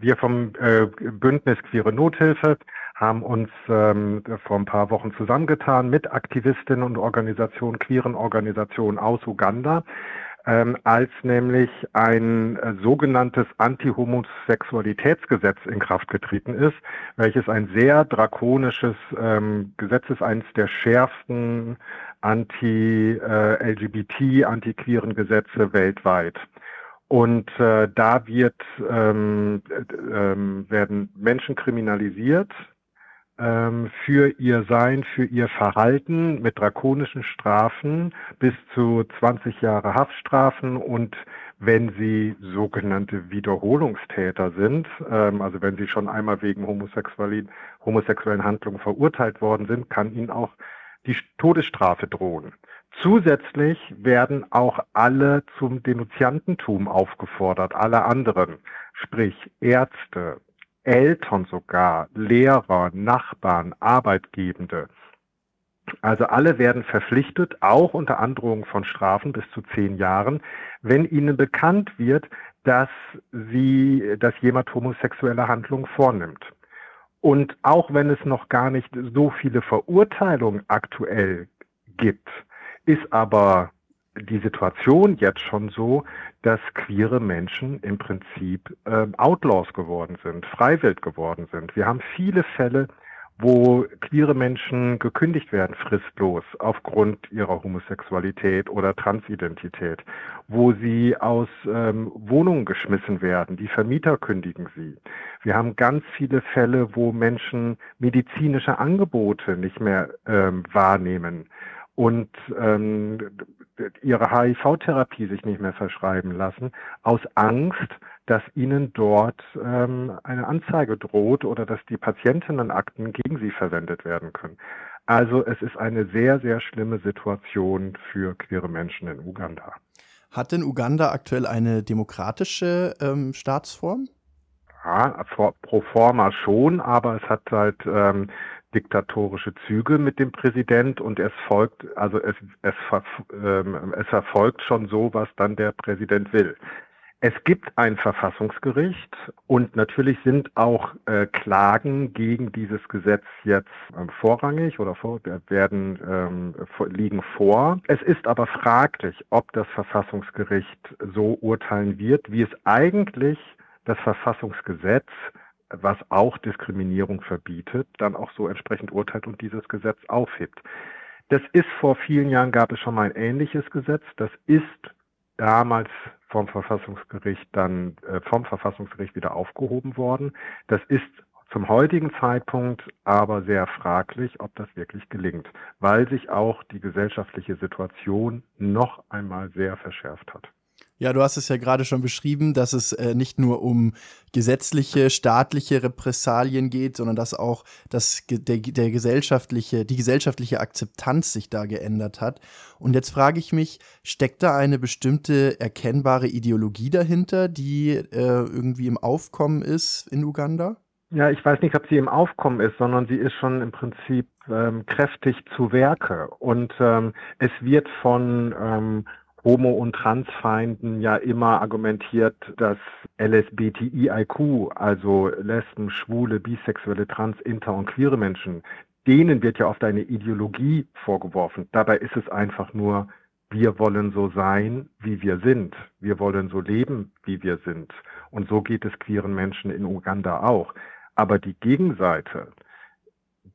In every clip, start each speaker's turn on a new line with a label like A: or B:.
A: wir vom äh, Bündnis Queere Nothilfe haben uns ähm, vor ein paar Wochen zusammengetan mit Aktivistinnen und Organisationen, queeren Organisationen aus Uganda, ähm, als nämlich ein äh, sogenanntes Anti-Homosexualitätsgesetz in Kraft getreten ist, welches ein sehr drakonisches ähm, Gesetz ist, eines der schärfsten anti-LGBT, äh, anti-queeren Gesetze weltweit. Und äh, da wird, ähm, äh, werden Menschen kriminalisiert, ähm, für ihr Sein, für ihr Verhalten mit drakonischen Strafen bis zu 20 Jahre Haftstrafen und wenn sie sogenannte Wiederholungstäter sind, ähm, also wenn sie schon einmal wegen homosexuellen, homosexuellen Handlungen verurteilt worden sind, kann ihnen auch die Todesstrafe drohen. Zusätzlich werden auch alle zum Denunziantentum aufgefordert, alle anderen, sprich Ärzte, Eltern sogar, Lehrer, Nachbarn, Arbeitgebende. Also alle werden verpflichtet, auch unter Androhung von Strafen bis zu zehn Jahren, wenn ihnen bekannt wird, dass sie, dass jemand homosexuelle Handlungen vornimmt. Und auch wenn es noch gar nicht so viele Verurteilungen aktuell gibt, ist aber die Situation jetzt schon so, dass queere Menschen im Prinzip äh, Outlaws geworden sind, Freiwild geworden sind. Wir haben viele Fälle, wo queere Menschen gekündigt werden, fristlos, aufgrund ihrer Homosexualität oder Transidentität, wo sie aus ähm, Wohnungen geschmissen werden, die Vermieter kündigen sie. Wir haben ganz viele Fälle, wo Menschen medizinische Angebote nicht mehr ähm, wahrnehmen und ähm, ihre HIV-Therapie sich nicht mehr verschreiben lassen, aus Angst, dass ihnen dort ähm, eine Anzeige droht oder dass die Patientinnenakten gegen sie verwendet werden können. Also es ist eine sehr, sehr schlimme Situation für queere Menschen in Uganda.
B: Hat denn Uganda aktuell eine demokratische ähm, Staatsform?
A: Ja, pro forma schon, aber es hat halt ähm, diktatorische Züge mit dem Präsident und es folgt, also es, es, ähm, es erfolgt schon so, was dann der Präsident will. Es gibt ein Verfassungsgericht und natürlich sind auch äh, Klagen gegen dieses Gesetz jetzt ähm, vorrangig oder vor, werden ähm, liegen vor. Es ist aber fraglich, ob das Verfassungsgericht so urteilen wird, wie es eigentlich das Verfassungsgesetz was auch Diskriminierung verbietet, dann auch so entsprechend urteilt und dieses Gesetz aufhebt. Das ist vor vielen Jahren gab es schon mal ein ähnliches Gesetz. Das ist damals vom Verfassungsgericht dann äh, vom Verfassungsgericht wieder aufgehoben worden. Das ist zum heutigen Zeitpunkt aber sehr fraglich, ob das wirklich gelingt, weil sich auch die gesellschaftliche Situation noch einmal sehr verschärft hat.
B: Ja, du hast es ja gerade schon beschrieben, dass es äh, nicht nur um gesetzliche, staatliche Repressalien geht, sondern dass auch das, der, der gesellschaftliche, die gesellschaftliche Akzeptanz sich da geändert hat. Und jetzt frage ich mich, steckt da eine bestimmte erkennbare Ideologie dahinter, die äh, irgendwie im Aufkommen ist in Uganda?
A: Ja, ich weiß nicht, ob sie im Aufkommen ist, sondern sie ist schon im Prinzip ähm, kräftig zu Werke. Und ähm, es wird von ähm, Homo- und Transfeinden ja immer argumentiert, dass LSBTIQ, also Lesben, Schwule, Bisexuelle, Trans, Inter und queere Menschen, denen wird ja oft eine Ideologie vorgeworfen. Dabei ist es einfach nur, wir wollen so sein, wie wir sind. Wir wollen so leben, wie wir sind. Und so geht es queeren Menschen in Uganda auch. Aber die Gegenseite,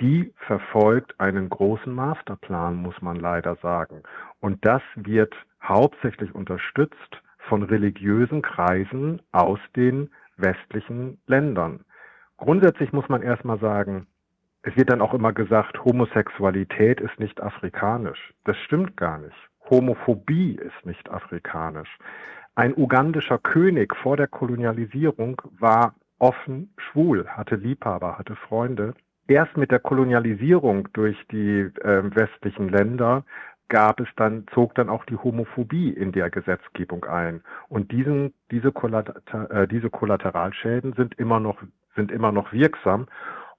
A: die verfolgt einen großen Masterplan, muss man leider sagen. Und das wird hauptsächlich unterstützt von religiösen Kreisen aus den westlichen Ländern. Grundsätzlich muss man erstmal sagen, es wird dann auch immer gesagt, Homosexualität ist nicht afrikanisch. Das stimmt gar nicht. Homophobie ist nicht afrikanisch. Ein ugandischer König vor der Kolonialisierung war offen schwul, hatte Liebhaber, hatte Freunde. Erst mit der Kolonialisierung durch die äh, westlichen Länder gab es dann, zog dann auch die Homophobie in der Gesetzgebung ein. Und diesen, diese, Kollater, äh, diese Kollateralschäden sind immer noch, sind immer noch wirksam.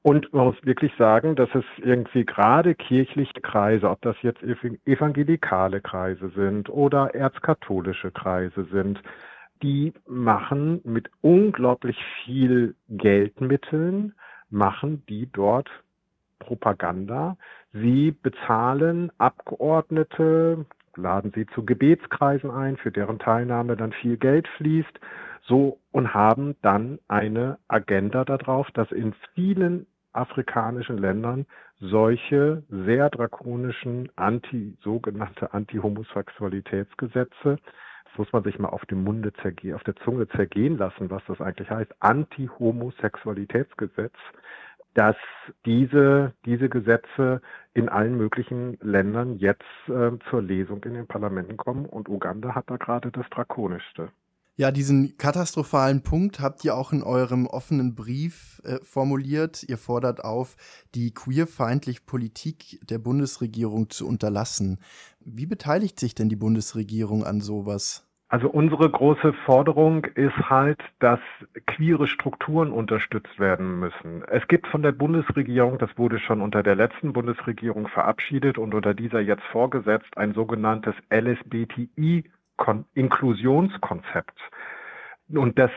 A: Und man muss wirklich sagen, dass es irgendwie gerade kirchliche Kreise, ob das jetzt evangelikale Kreise sind oder erzkatholische Kreise sind, die machen mit unglaublich viel Geldmitteln, machen die dort Propaganda. Sie bezahlen Abgeordnete, laden sie zu Gebetskreisen ein, für deren Teilnahme dann viel Geld fließt, so und haben dann eine Agenda darauf, dass in vielen afrikanischen Ländern solche sehr drakonischen anti, sogenannte Anti-Homosexualitätsgesetze, das muss man sich mal auf dem Munde zergehen, auf der Zunge zergehen lassen, was das eigentlich heißt, Anti-Homosexualitätsgesetz, dass diese, diese Gesetze in allen möglichen Ländern jetzt äh, zur Lesung in den Parlamenten kommen und Uganda hat da gerade das Drakonischste.
B: Ja, diesen katastrophalen Punkt habt ihr auch in eurem offenen Brief äh, formuliert. Ihr fordert auf, die queerfeindliche Politik der Bundesregierung zu unterlassen. Wie beteiligt sich denn die Bundesregierung an sowas?
A: Also unsere große Forderung ist halt, dass queere Strukturen unterstützt werden müssen. Es gibt von der Bundesregierung, das wurde schon unter der letzten Bundesregierung verabschiedet und unter dieser jetzt vorgesetzt, ein sogenanntes LSBTI Inklusionskonzept. Und das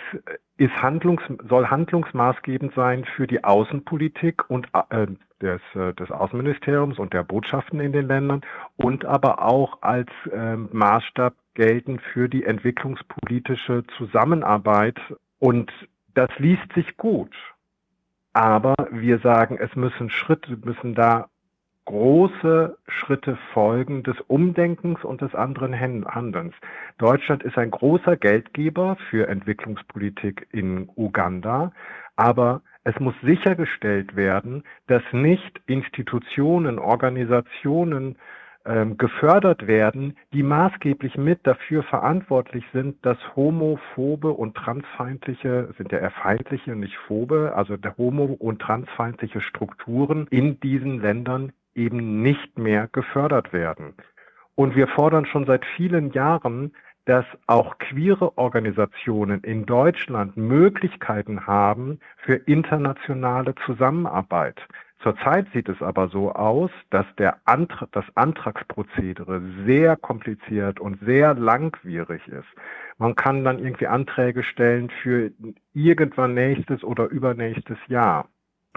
A: ist Handlungs, soll handlungsmaßgebend sein für die Außenpolitik und äh, des, äh, des Außenministeriums und der Botschaften in den Ländern und aber auch als äh, Maßstab gelten für die entwicklungspolitische Zusammenarbeit. Und das liest sich gut. Aber wir sagen, es müssen Schritte, müssen da große Schritte folgen des Umdenkens und des anderen Handelns. Deutschland ist ein großer Geldgeber für Entwicklungspolitik in Uganda, aber es muss sichergestellt werden, dass nicht Institutionen, Organisationen gefördert werden, die maßgeblich mit dafür verantwortlich sind, dass homophobe und transfeindliche, sind ja eher feindliche, nicht phobe, also der homo- und transfeindliche Strukturen in diesen Ländern eben nicht mehr gefördert werden. Und wir fordern schon seit vielen Jahren, dass auch queere Organisationen in Deutschland Möglichkeiten haben für internationale Zusammenarbeit. Zurzeit sieht es aber so aus, dass der Antra das Antragsprozedere sehr kompliziert und sehr langwierig ist. Man kann dann irgendwie Anträge stellen für irgendwann nächstes oder übernächstes Jahr.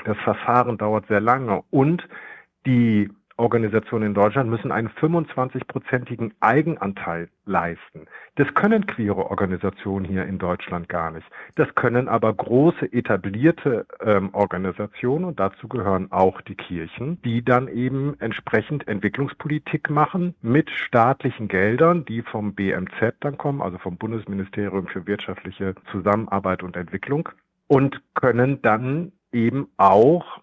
A: Das Verfahren dauert sehr lange und die Organisationen in Deutschland müssen einen 25-prozentigen Eigenanteil leisten. Das können queere Organisationen hier in Deutschland gar nicht. Das können aber große etablierte ähm, Organisationen und dazu gehören auch die Kirchen, die dann eben entsprechend Entwicklungspolitik machen mit staatlichen Geldern, die vom BMZ dann kommen, also vom Bundesministerium für wirtschaftliche Zusammenarbeit und Entwicklung und können dann eben auch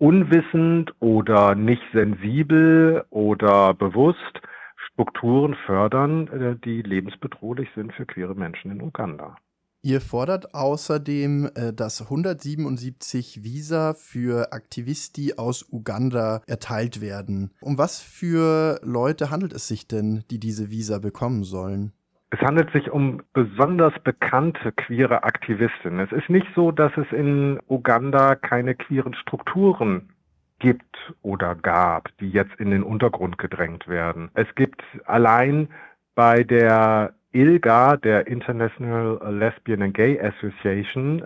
A: unwissend oder nicht sensibel oder bewusst Strukturen fördern, äh, die lebensbedrohlich sind für queere Menschen in Uganda.
B: Ihr fordert außerdem, äh, dass 177 Visa für Aktivisti aus Uganda erteilt werden. Um was für Leute handelt es sich denn, die diese Visa bekommen sollen?
A: Es handelt sich um besonders bekannte queere Aktivistinnen. Es ist nicht so, dass es in Uganda keine queeren Strukturen gibt oder gab, die jetzt in den Untergrund gedrängt werden. Es gibt allein bei der ILGA, der International Lesbian and Gay Association,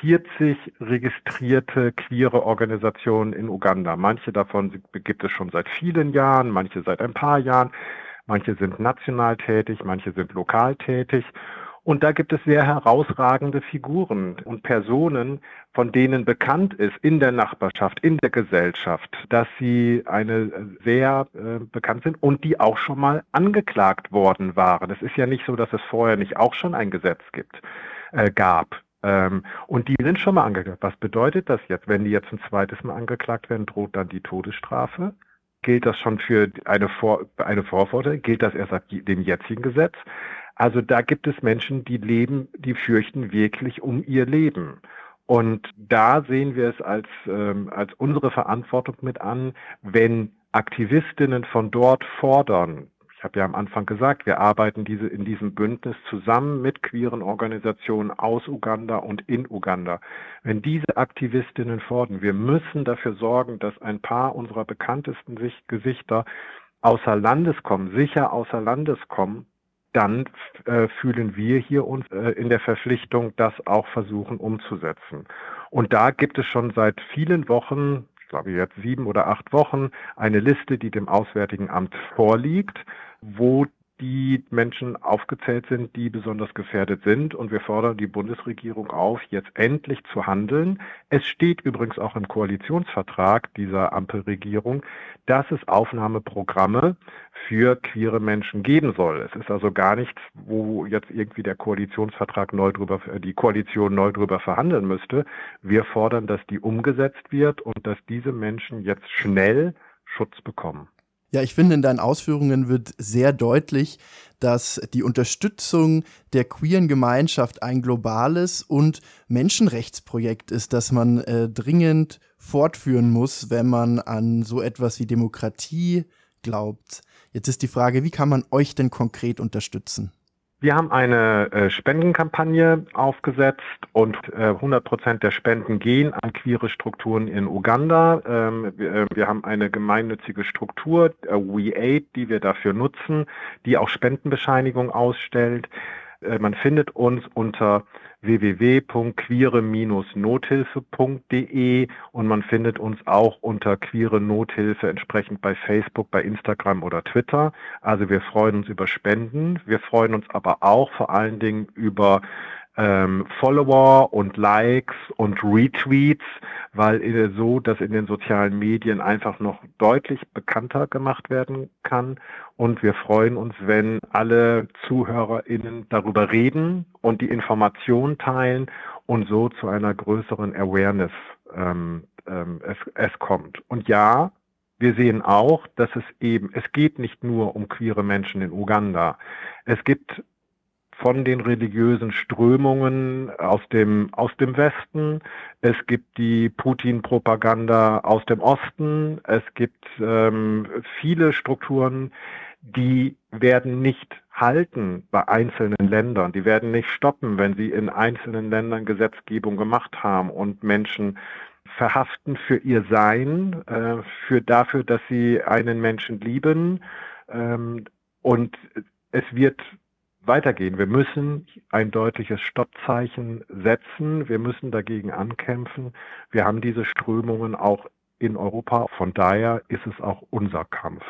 A: 40 äh, registrierte queere Organisationen in Uganda. Manche davon gibt es schon seit vielen Jahren, manche seit ein paar Jahren. Manche sind national tätig, manche sind lokal tätig. Und da gibt es sehr herausragende Figuren und Personen, von denen bekannt ist in der Nachbarschaft, in der Gesellschaft, dass sie eine sehr äh, bekannt sind und die auch schon mal angeklagt worden waren. Es ist ja nicht so, dass es vorher nicht auch schon ein Gesetz gibt, äh, gab. Ähm, und die sind schon mal angeklagt. Was bedeutet das jetzt? Wenn die jetzt ein zweites Mal angeklagt werden, droht dann die Todesstrafe? Gilt das schon für eine, Vor eine Vorforderung? Gilt das erst ab dem jetzigen Gesetz? Also da gibt es Menschen, die leben, die fürchten wirklich um ihr Leben. Und da sehen wir es als, ähm, als unsere Verantwortung mit an, wenn Aktivistinnen von dort fordern, ich habe ja am Anfang gesagt, wir arbeiten diese, in diesem Bündnis zusammen mit queeren Organisationen aus Uganda und in Uganda. Wenn diese Aktivistinnen fordern, wir müssen dafür sorgen, dass ein paar unserer bekanntesten Gesichter außer Landes kommen, sicher außer Landes kommen, dann äh, fühlen wir hier uns äh, in der Verpflichtung, das auch versuchen umzusetzen. Und da gibt es schon seit vielen Wochen, glaube jetzt sieben oder acht Wochen, eine Liste, die dem Auswärtigen Amt vorliegt, wo die Menschen aufgezählt sind, die besonders gefährdet sind. Und wir fordern die Bundesregierung auf, jetzt endlich zu handeln. Es steht übrigens auch im Koalitionsvertrag dieser Ampelregierung, dass es Aufnahmeprogramme für queere Menschen geben soll. Es ist also gar nichts, wo jetzt irgendwie der Koalitionsvertrag neu drüber, die Koalition neu drüber verhandeln müsste. Wir fordern, dass die umgesetzt wird und dass diese Menschen jetzt schnell Schutz bekommen.
B: Ja, ich finde, in deinen Ausführungen wird sehr deutlich, dass die Unterstützung der queeren Gemeinschaft ein globales und Menschenrechtsprojekt ist, das man äh, dringend fortführen muss, wenn man an so etwas wie Demokratie glaubt. Jetzt ist die Frage, wie kann man euch denn konkret unterstützen?
A: Wir haben eine äh, Spendenkampagne aufgesetzt und äh, 100 Prozent der Spenden gehen an queere Strukturen in Uganda. Ähm, wir, äh, wir, haben eine gemeinnützige Struktur, äh, WeAid, die wir dafür nutzen, die auch Spendenbescheinigung ausstellt. Äh, man findet uns unter www.queere-nothilfe.de und man findet uns auch unter Queere Nothilfe entsprechend bei Facebook, bei Instagram oder Twitter. Also wir freuen uns über Spenden. Wir freuen uns aber auch vor allen Dingen über ähm, Follower und Likes und Retweets, weil so, dass in den sozialen Medien einfach noch deutlich bekannter gemacht werden kann. Und wir freuen uns, wenn alle ZuhörerInnen darüber reden und die Informationen teilen und so zu einer größeren Awareness ähm, ähm, es, es kommt. Und ja, wir sehen auch, dass es eben, es geht nicht nur um queere Menschen in Uganda. Es gibt von den religiösen Strömungen aus dem, aus dem Westen. Es gibt die Putin-Propaganda aus dem Osten. Es gibt ähm, viele Strukturen, die werden nicht halten bei einzelnen Ländern. Die werden nicht stoppen, wenn sie in einzelnen Ländern Gesetzgebung gemacht haben und Menschen verhaften für ihr Sein, äh, für dafür, dass sie einen Menschen lieben. Ähm, und es wird weitergehen. Wir müssen ein deutliches Stoppzeichen setzen. Wir müssen dagegen ankämpfen. Wir haben diese Strömungen auch in Europa. Von daher ist es auch unser Kampf.